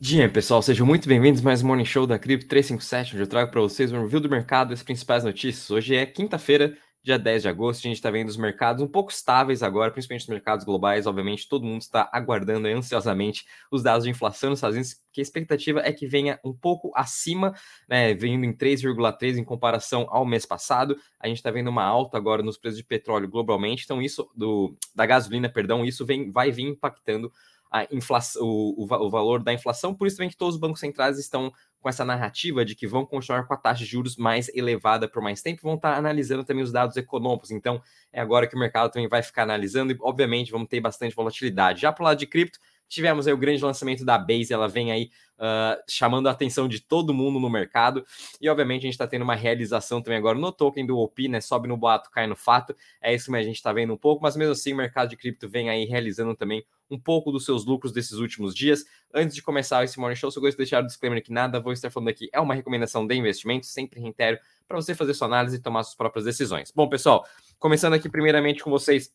Dia, pessoal, sejam muito bem-vindos mais um Morning Show da Cripto 357, onde eu trago para vocês um review do mercado e as principais notícias. Hoje é quinta-feira, dia 10 de agosto, a gente está vendo os mercados um pouco estáveis agora, principalmente os mercados globais. Obviamente, todo mundo está aguardando ansiosamente os dados de inflação nos Estados Unidos, que a expectativa é que venha um pouco acima, né, vindo em 3,3 em comparação ao mês passado. A gente está vendo uma alta agora nos preços de petróleo globalmente, então isso do da gasolina, perdão, isso vem, vai vir impactando a inflação, o, o, valor da inflação, por isso também que todos os bancos centrais estão com essa narrativa de que vão continuar com a taxa de juros mais elevada por mais tempo, vão estar analisando também os dados econômicos. Então, é agora que o mercado também vai ficar analisando e, obviamente, vamos ter bastante volatilidade. Já para o lado de cripto, tivemos aí o grande lançamento da Base, ela vem aí uh, chamando a atenção de todo mundo no mercado, e obviamente a gente está tendo uma realização também agora no token do OP, né, sobe no boato, cai no fato, é isso que a gente está vendo um pouco, mas mesmo assim o mercado de cripto vem aí realizando também um pouco dos seus lucros desses últimos dias. Antes de começar esse Morning Show, só gosto de deixar o disclaimer que nada vou estar falando aqui é uma recomendação de investimento, sempre reitero, para você fazer sua análise e tomar suas próprias decisões. Bom, pessoal, começando aqui primeiramente com vocês,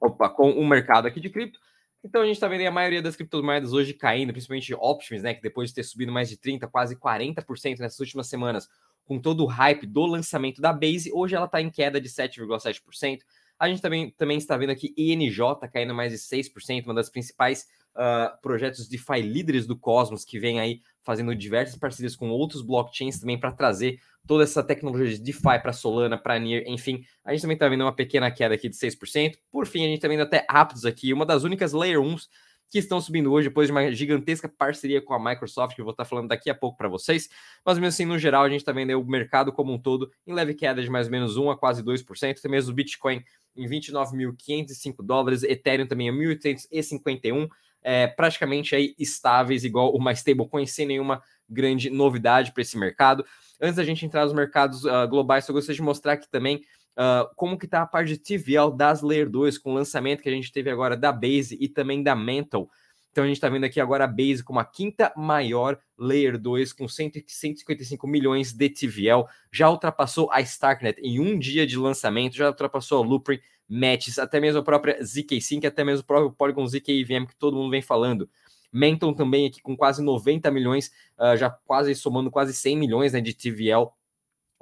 opa, com o mercado aqui de cripto, então a gente está vendo a maioria das criptomoedas hoje caindo, principalmente options, né? Que depois de ter subido mais de 30%, quase 40% nessas últimas semanas, com todo o hype do lançamento da Base, hoje ela está em queda de 7,7%. A gente também, também está vendo aqui INJ caindo mais de 6%, uma das principais uh, projetos DeFi líderes do Cosmos, que vem aí fazendo diversas parcerias com outros blockchains também para trazer toda essa tecnologia de DeFi para Solana, para NIR, enfim. A gente também está vendo uma pequena queda aqui de 6%. Por fim, a gente está vendo até Aptos aqui, uma das únicas Layer 1s que estão subindo hoje depois de uma gigantesca parceria com a Microsoft, que eu vou estar falando daqui a pouco para vocês. Mas mesmo assim, no geral, a gente está vendo o mercado como um todo em leve queda de mais ou menos 1 a quase 2%, até mesmo o Bitcoin em 29.505 dólares, Ethereum também a 1.851, é, praticamente aí estáveis, igual uma stablecoin, sem nenhuma grande novidade para esse mercado. Antes da gente entrar nos mercados uh, globais, eu gostaria de mostrar aqui também uh, como que está a parte de TVL das Layer 2, com o lançamento que a gente teve agora da Base e também da Mental. Então a gente está vendo aqui agora a Base como a quinta maior Layer 2, com 155 milhões de TVL. Já ultrapassou a Starknet em um dia de lançamento, já ultrapassou a Loopring, Matches, até mesmo a própria ZK-Sync, até mesmo o próprio Polygon ZK-EVM que todo mundo vem falando. Menton também aqui com quase 90 milhões, uh, já quase somando quase 100 milhões né, de TVL.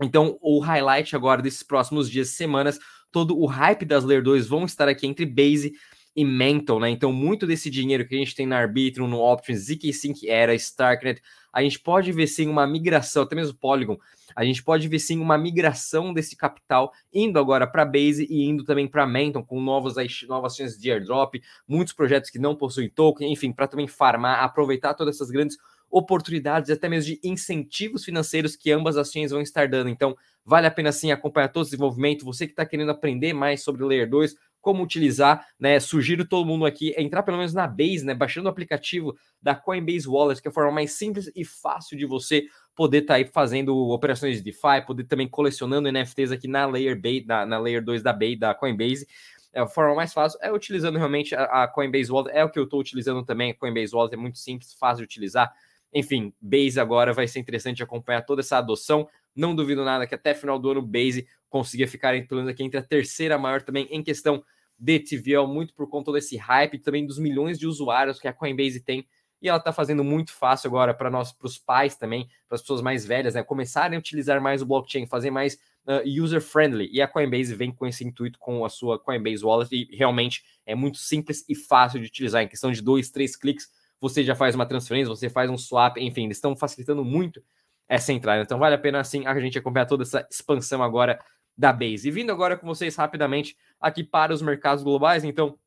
Então, o highlight agora desses próximos dias, semanas, todo o hype das Layer 2 vão estar aqui entre Base e Mental, né? Então, muito desse dinheiro que a gente tem na Arbitrum, no Options, ZK-Sync Era, Starknet, a gente pode ver sim uma migração, até mesmo Polygon, a gente pode ver sim uma migração desse capital indo agora para Base e indo também para Menton com novas, novas chances de airdrop, muitos projetos que não possuem token, enfim, para também farmar, aproveitar todas essas grandes oportunidades, até mesmo de incentivos financeiros que ambas as chains vão estar dando. Então, vale a pena sim acompanhar todo esse desenvolvimento. Você que está querendo aprender mais sobre o Layer 2, como utilizar, né? Sugiro todo mundo aqui entrar pelo menos na Base, né? Baixando o aplicativo da Coinbase Wallet, que é a forma mais simples e fácil de você poder estar tá aí fazendo operações de DeFi, poder também colecionando NFTs aqui na Layer Bay, na, na Layer 2 da Bay, da Coinbase. É a forma mais fácil é utilizando realmente a, Coinbase Wallet, é o que eu estou utilizando também. A Coinbase Wallet é muito simples, fácil de utilizar. Enfim, Base agora vai ser interessante acompanhar toda essa adoção. Não duvido nada que até final do ano Base consiga ficar pelo menos aqui entre a terceira maior também em questão de TVL, muito por conta desse hype também dos milhões de usuários que a Coinbase tem e ela está fazendo muito fácil agora para nós, para os pais também, para as pessoas mais velhas, né, começarem a utilizar mais o blockchain, fazer mais uh, user-friendly. E a Coinbase vem com esse intuito com a sua Coinbase Wallet e realmente é muito simples e fácil de utilizar. Em questão de dois, três cliques, você já faz uma transferência, você faz um swap, enfim, eles estão facilitando muito essa entrada. Então vale a pena assim a gente acompanhar toda essa expansão agora da Base. E vindo agora com vocês rapidamente aqui para os mercados globais, então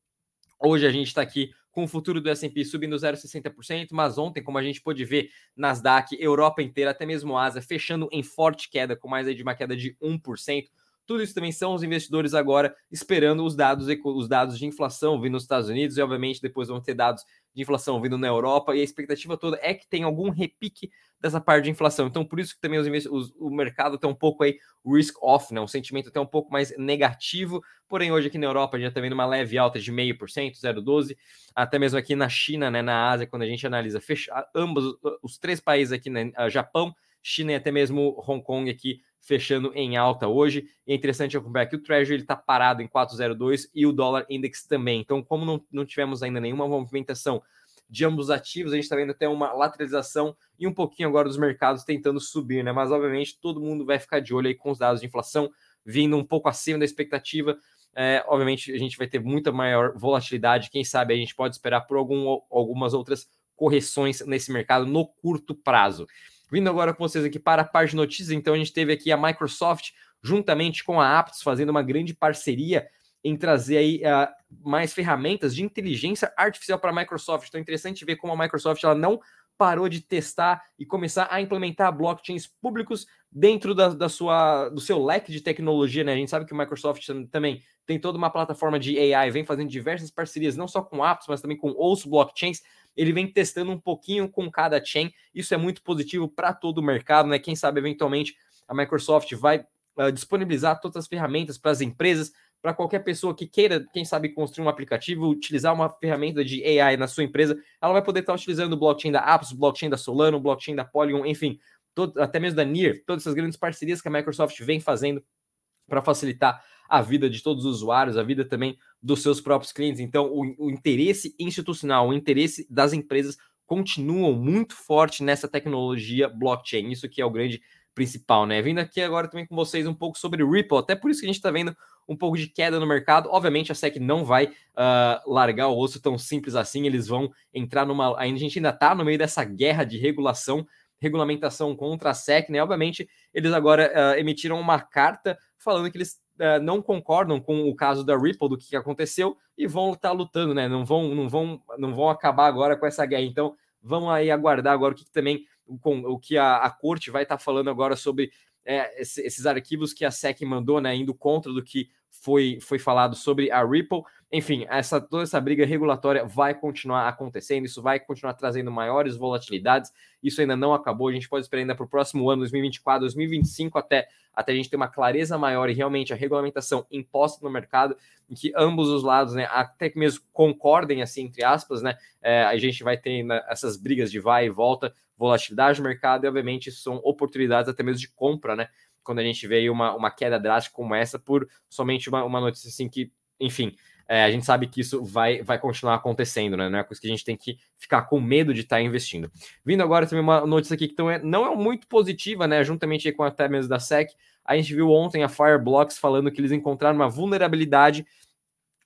hoje a gente está aqui com o futuro do S&P subindo 0,60%, mas ontem, como a gente pôde ver, Nasdaq, Europa inteira, até mesmo Ásia, fechando em forte queda, com mais aí de uma queda de 1%. Tudo isso também são os investidores agora esperando os dados, os dados de inflação vindo nos Estados Unidos e, obviamente, depois vão ter dados de inflação vindo na Europa, e a expectativa toda é que tenha algum repique dessa parte de inflação. Então, por isso que também os, os, o mercado tem um pouco aí risk off, né? Um sentimento até um pouco mais negativo. Porém, hoje aqui na Europa a gente está vendo uma leve alta de 0,5%, 0,12%. Até mesmo aqui na China, né? Na Ásia, quando a gente analisa fecha, ambos os três países aqui, né? Japão, China e até mesmo Hong Kong aqui fechando em alta hoje. E é interessante acompanhar que o Treasury está parado em 4,02 e o dólar index também. Então, como não, não tivemos ainda nenhuma movimentação de ambos ativos. A gente está vendo até uma lateralização e um pouquinho agora dos mercados tentando subir, né? Mas obviamente todo mundo vai ficar de olho aí com os dados de inflação vindo um pouco acima da expectativa. É, obviamente a gente vai ter muita maior volatilidade. Quem sabe a gente pode esperar por algum, algumas outras correções nesse mercado no curto prazo. Vindo agora com vocês aqui para a parte de notícias, então a gente teve aqui a Microsoft juntamente com a Aptos fazendo uma grande parceria em trazer aí uh, mais ferramentas de inteligência artificial para a Microsoft. Então é interessante ver como a Microsoft ela não parou de testar e começar a implementar blockchains públicos dentro da, da, sua, do seu leque de tecnologia, né? A gente sabe que o Microsoft também tem toda uma plataforma de AI, vem fazendo diversas parcerias, não só com apps, mas também com outros blockchains. Ele vem testando um pouquinho com cada chain. Isso é muito positivo para todo o mercado, né? Quem sabe eventualmente a Microsoft vai uh, disponibilizar todas as ferramentas para as empresas, para qualquer pessoa que queira, quem sabe, construir um aplicativo, utilizar uma ferramenta de AI na sua empresa, ela vai poder estar utilizando o blockchain da Apps, o blockchain da Solano, o blockchain da Polygon, enfim, todo, até mesmo da NIR, todas essas grandes parcerias que a Microsoft vem fazendo para facilitar a vida de todos os usuários, a vida também dos seus próprios clientes. Então, o, o interesse institucional, o interesse das empresas continuam muito forte nessa tecnologia blockchain. Isso que é o grande principal, né? Vindo aqui agora também com vocês um pouco sobre Ripple, até por isso que a gente está vendo um pouco de queda no mercado. Obviamente, a SEC não vai uh, largar o osso tão simples assim, eles vão entrar numa. A gente ainda está no meio dessa guerra de regulação, regulamentação contra a SEC, né? Obviamente, eles agora uh, emitiram uma carta falando que eles uh, não concordam com o caso da Ripple, do que aconteceu, e vão estar tá lutando, né? Não vão, não vão, não vão acabar agora com essa guerra. Então, vamos aí aguardar agora o que, que também com o que a, a corte vai estar tá falando agora sobre é, esses arquivos que a SEC mandou, né, indo contra do que foi, foi falado sobre a Ripple. Enfim, essa, toda essa briga regulatória vai continuar acontecendo, isso vai continuar trazendo maiores volatilidades. Isso ainda não acabou, a gente pode esperar ainda para o próximo ano, 2024, 2025, até, até a gente ter uma clareza maior e realmente a regulamentação imposta no mercado, em que ambos os lados, né, até que mesmo concordem, assim, entre aspas, né, é, a gente vai ter essas brigas de vai e volta, volatilidade do mercado e, obviamente, são oportunidades até mesmo de compra, né? Quando a gente vê uma, uma queda drástica como essa por somente uma, uma notícia assim que, enfim, é, a gente sabe que isso vai, vai continuar acontecendo, né? Não é coisa que a gente tem que ficar com medo de estar tá investindo. Vindo agora também uma notícia aqui que então é, não é muito positiva, né? Juntamente com até mesmo da SEC, a gente viu ontem a Fireblocks falando que eles encontraram uma vulnerabilidade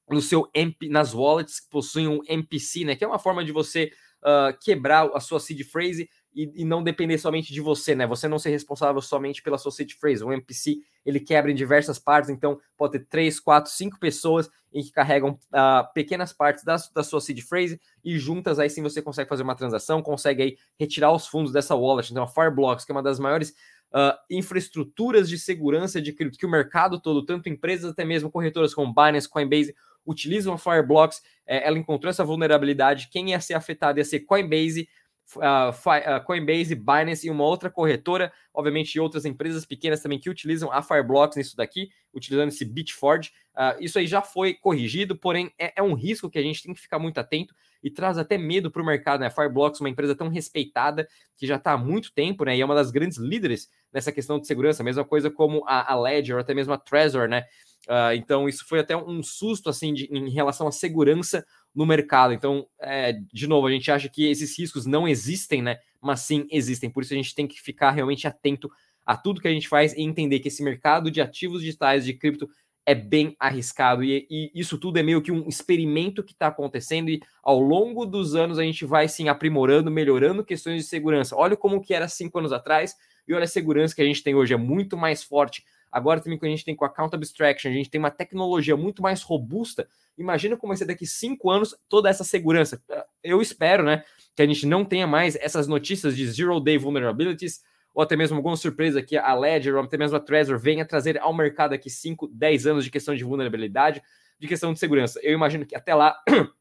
no seu MP, nas wallets que possuem um MPC, né? Que é uma forma de você uh, quebrar a sua seed phrase e, e, não depender somente de você, né? Você não ser responsável somente pela sua seed phrase. O MPC ele quebra em diversas partes, então pode ter três, quatro, cinco pessoas em que carregam uh, pequenas partes da, da sua seed phrase e juntas aí sim você consegue fazer uma transação, consegue aí retirar os fundos dessa wallet. Então a Fireblocks, que é uma das maiores uh, infraestruturas de segurança de cripto que o mercado todo, tanto empresas até mesmo corretoras como Binance, Coinbase, utilizam a Fireblocks. É, ela encontrou essa vulnerabilidade. Quem ia ser afetado ia ser Coinbase uh, Coinbase, Binance e uma outra corretora, obviamente outras empresas pequenas também que utilizam a Fireblocks nisso daqui, utilizando esse Bitforge. Uh, isso aí já foi corrigido, porém é, é, um risco que a gente tem que ficar muito atento e traz até medo para o mercado. Né? Fireblocks, uma empresa tão respeitada que já está há muito tempo, né? E é uma das grandes líderes nessa questão de segurança, mesma coisa como a, a Ledger, até mesmo a Trezor, né? Uh, então, isso foi até um susto assim de, em relação à segurança no mercado. Então, é, de novo, a gente acha que esses riscos não existem, né? Mas sim existem. Por isso a gente tem que ficar realmente atento a tudo que a gente faz e entender que esse mercado de ativos digitais de cripto é bem arriscado e, e isso tudo é meio que um experimento que está acontecendo e ao longo dos anos a gente vai sim aprimorando, melhorando questões de segurança. Olha como que era cinco anos atrás e olha a segurança que a gente tem hoje é muito mais forte. Agora também que a gente tem com a Count Abstraction, a gente tem uma tecnologia muito mais robusta Imagina como vai ser daqui cinco anos toda essa segurança. Eu espero, né, que a gente não tenha mais essas notícias de zero day vulnerabilities ou até mesmo alguma surpresa que a Ledger ou até mesmo a Trezor venha trazer ao mercado aqui 5, 10 anos de questão de vulnerabilidade, de questão de segurança. Eu imagino que até lá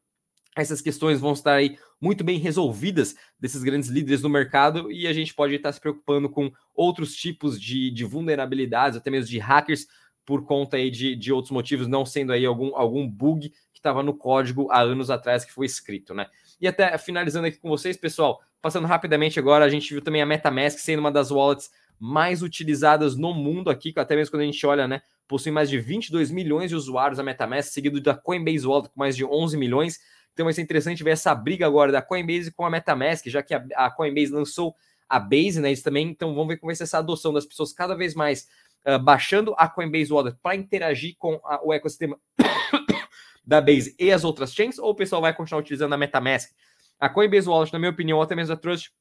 essas questões vão estar aí muito bem resolvidas desses grandes líderes no mercado e a gente pode estar se preocupando com outros tipos de, de vulnerabilidades, até mesmo de hackers por conta aí de, de outros motivos, não sendo aí algum, algum bug que estava no código há anos atrás que foi escrito, né? E até finalizando aqui com vocês, pessoal, passando rapidamente agora, a gente viu também a MetaMask sendo uma das wallets mais utilizadas no mundo aqui, até mesmo quando a gente olha, né, possui mais de 22 milhões de usuários a MetaMask, seguido da Coinbase Wallet com mais de 11 milhões, Então vai ser interessante ver essa briga agora da Coinbase com a MetaMask, já que a, Coinbase lançou a Base, né? Isso também, então vamos ver como vai ser essa adoção das pessoas cada vez mais uh, baixando a Coinbase Wallet para interagir com a, o ecossistema da Base e as outras chains, ou o pessoal vai continuar utilizando a MetaMask. A Coinbase Wallet, na minha opinião, até mesmo a Trust,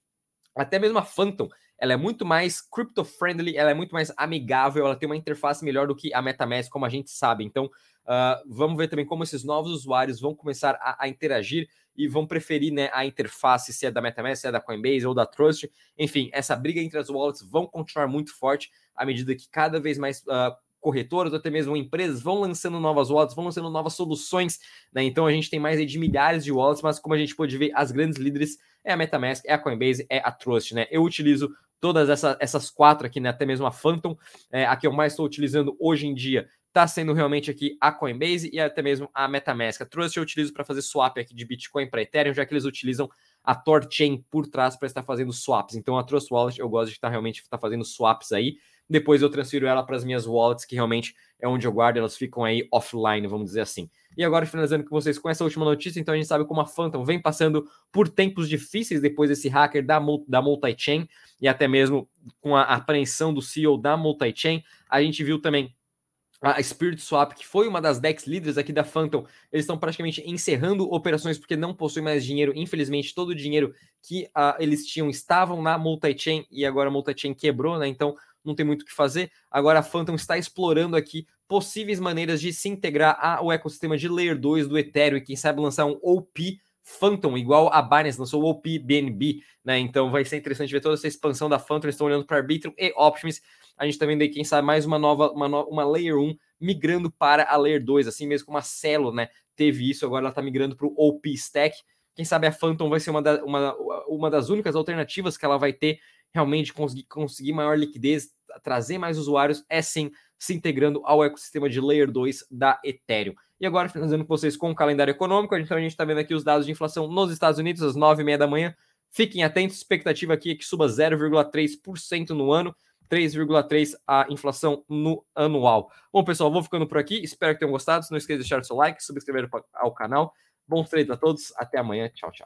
até mesmo a Phantom, ela é muito mais crypto-friendly, ela é muito mais amigável, ela tem uma interface melhor do que a MetaMask, como a gente sabe. Então, uh, vamos ver também como esses novos usuários vão começar a, a, interagir e vão preferir né, a interface, se é da MetaMask, se é da Coinbase ou da Trust. Enfim, essa briga entre as wallets vão continuar muito forte à medida que cada vez mais uh, corretoras, ou até mesmo empresas, vão lançando novas wallets, vão lançando novas soluções, né? Então a gente tem mais de milhares de wallets, mas como a gente pode ver, as grandes líderes é a MetaMask, é a Coinbase, é a Trust, né? Eu utilizo todas essa, essas quatro aqui, né? Até mesmo a Phantom, é, a que eu mais estou utilizando hoje em dia está sendo realmente aqui a Coinbase e até mesmo a MetaMask. A Trust eu utilizo para fazer swap aqui de Bitcoin para Ethereum, já que eles utilizam a Torchain por trás para estar fazendo swaps. Então a Trust Wallet eu gosto de estar realmente estar fazendo swaps aí. Depois eu transfiro ela para as minhas wallets, que realmente é onde eu guardo, elas ficam aí offline, vamos dizer assim. E agora, finalizando com vocês com essa última notícia, então a gente sabe como a Phantom vem passando por tempos difíceis depois desse hacker da, da multi-chain e até mesmo com a apreensão do CEO da multi-chain. A gente viu também a Spirit Swap, que foi uma das DEX líderes aqui da Phantom, eles estão praticamente encerrando operações porque não possuem mais dinheiro. Infelizmente, todo o dinheiro que uh, eles tinham estavam na multi-chain e agora a multi-chain quebrou, né? Então não tem muito o que fazer. Agora a Phantom está explorando aqui possíveis maneiras de se integrar ao ecossistema de Layer 2 do Ethereum e quem sabe lançar um OP Phantom, igual a Binance lançou o OP BNB, né? Então vai ser interessante ver toda essa expansão da Phantom. Eles estão olhando para Arbitrum e Optimus. A gente está vendo aí, quem sabe, mais uma nova, uma, no, uma Layer 1 migrando para a Layer 2, assim mesmo como a Celo, né? Teve isso, agora ela está migrando para o OP Stack. Quem sabe a Phantom vai ser uma, da, uma, uma das únicas alternativas que ela vai ter realmente conseguir, conseguir maior liquidez, trazer mais usuários, é sim se integrando ao ecossistema de Layer 2 da Ethereum. E agora, finalizando com vocês com o calendário econômico, então a gente está vendo aqui os dados de inflação nos Estados Unidos às 9h30 da manhã. Fiquem atentos, expectativa aqui é que suba 0,3% no ano, 3,3% a inflação no anual. Bom, pessoal, vou ficando por aqui. Espero que tenham gostado. Não esqueça de deixar o seu like, subscrever ao canal. Bons treinos a todos. Até amanhã. Tchau, tchau.